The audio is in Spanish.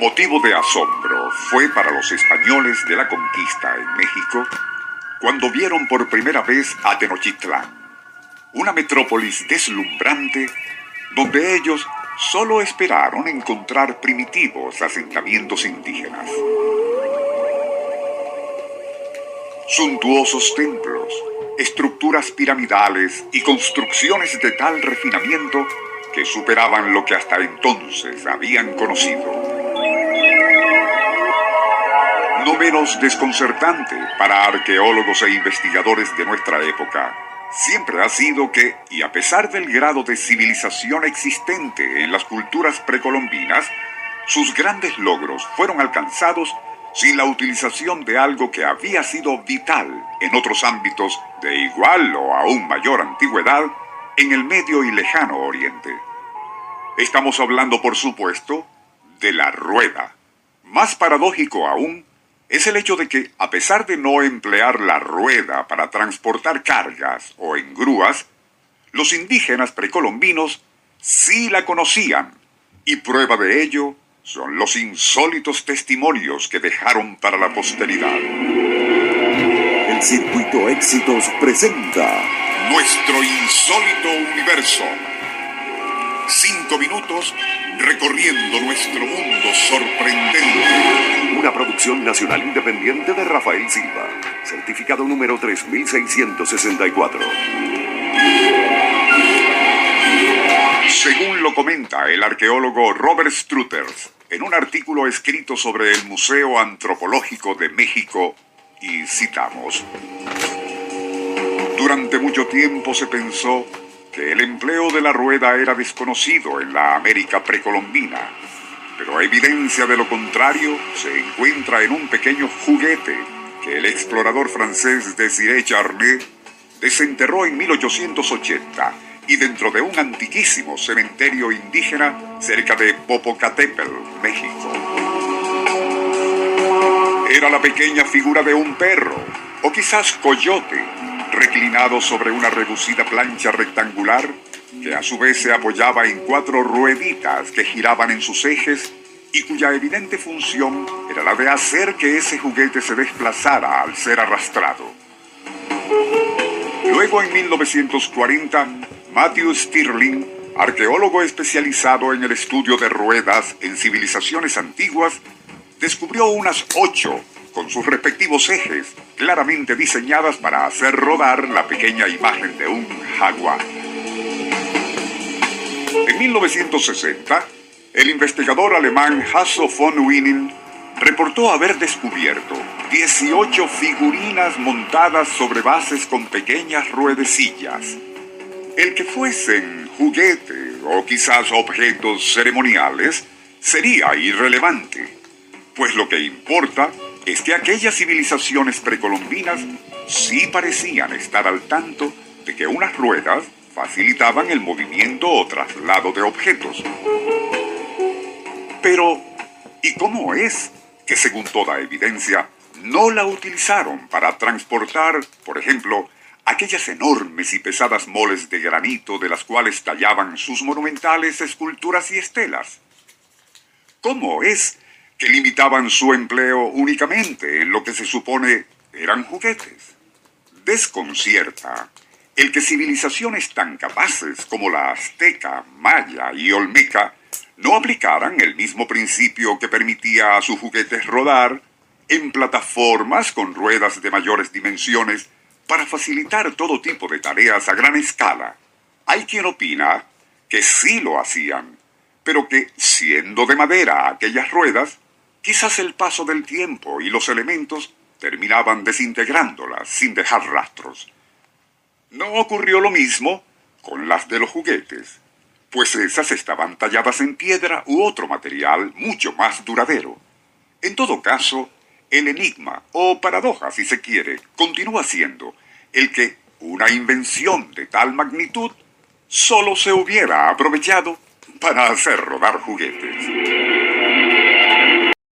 Motivo de asombro fue para los españoles de la conquista en México cuando vieron por primera vez a Tenochtitlán, una metrópolis deslumbrante donde ellos solo esperaron encontrar primitivos asentamientos indígenas. Suntuosos templos, estructuras piramidales y construcciones de tal refinamiento que superaban lo que hasta entonces habían conocido. No menos desconcertante para arqueólogos e investigadores de nuestra época, siempre ha sido que, y a pesar del grado de civilización existente en las culturas precolombinas, sus grandes logros fueron alcanzados sin la utilización de algo que había sido vital en otros ámbitos de igual o aún mayor antigüedad en el medio y lejano oriente. Estamos hablando, por supuesto, de la rueda. Más paradójico aún es el hecho de que, a pesar de no emplear la rueda para transportar cargas o en grúas, los indígenas precolombinos sí la conocían, y prueba de ello son los insólitos testimonios que dejaron para la posteridad. El Circuito Éxitos presenta Nuestro insólito universo. Cinco minutos recorriendo nuestro mundo sorprendente. Una producción nacional independiente de Rafael Silva, certificado número 3664. Según lo comenta el arqueólogo Robert Struthers en un artículo escrito sobre el Museo Antropológico de México, y citamos, Durante mucho tiempo se pensó que el empleo de la rueda era desconocido en la América precolombina, pero evidencia de lo contrario se encuentra en un pequeño juguete que el explorador francés Desiré Charnay desenterró en 1880 y dentro de un antiquísimo cementerio indígena cerca de Popocatépetl, México. Era la pequeña figura de un perro, o quizás coyote, reclinado sobre una reducida plancha rectangular que a su vez se apoyaba en cuatro rueditas que giraban en sus ejes y cuya evidente función era la de hacer que ese juguete se desplazara al ser arrastrado. Luego en 1940 Matthew Stirling, arqueólogo especializado en el estudio de ruedas en civilizaciones antiguas, descubrió unas ocho con sus respectivos ejes, claramente diseñadas para hacer rodar la pequeña imagen de un jaguar. En 1960, el investigador alemán Hasso von Winning reportó haber descubierto 18 figurinas montadas sobre bases con pequeñas ruedecillas el que fuesen juguete o quizás objetos ceremoniales sería irrelevante, pues lo que importa es que aquellas civilizaciones precolombinas sí parecían estar al tanto de que unas ruedas facilitaban el movimiento o traslado de objetos. Pero, ¿y cómo es que según toda evidencia no la utilizaron para transportar, por ejemplo, aquellas enormes y pesadas moles de granito de las cuales tallaban sus monumentales esculturas y estelas. ¿Cómo es que limitaban su empleo únicamente en lo que se supone eran juguetes? Desconcierta el que civilizaciones tan capaces como la azteca, maya y olmeca no aplicaran el mismo principio que permitía a sus juguetes rodar en plataformas con ruedas de mayores dimensiones para facilitar todo tipo de tareas a gran escala. Hay quien opina que sí lo hacían, pero que, siendo de madera aquellas ruedas, quizás el paso del tiempo y los elementos terminaban desintegrándolas sin dejar rastros. No ocurrió lo mismo con las de los juguetes, pues esas estaban talladas en piedra u otro material mucho más duradero. En todo caso, el enigma, o paradoja si se quiere, continúa siendo el que una invención de tal magnitud solo se hubiera aprovechado para hacer rodar juguetes.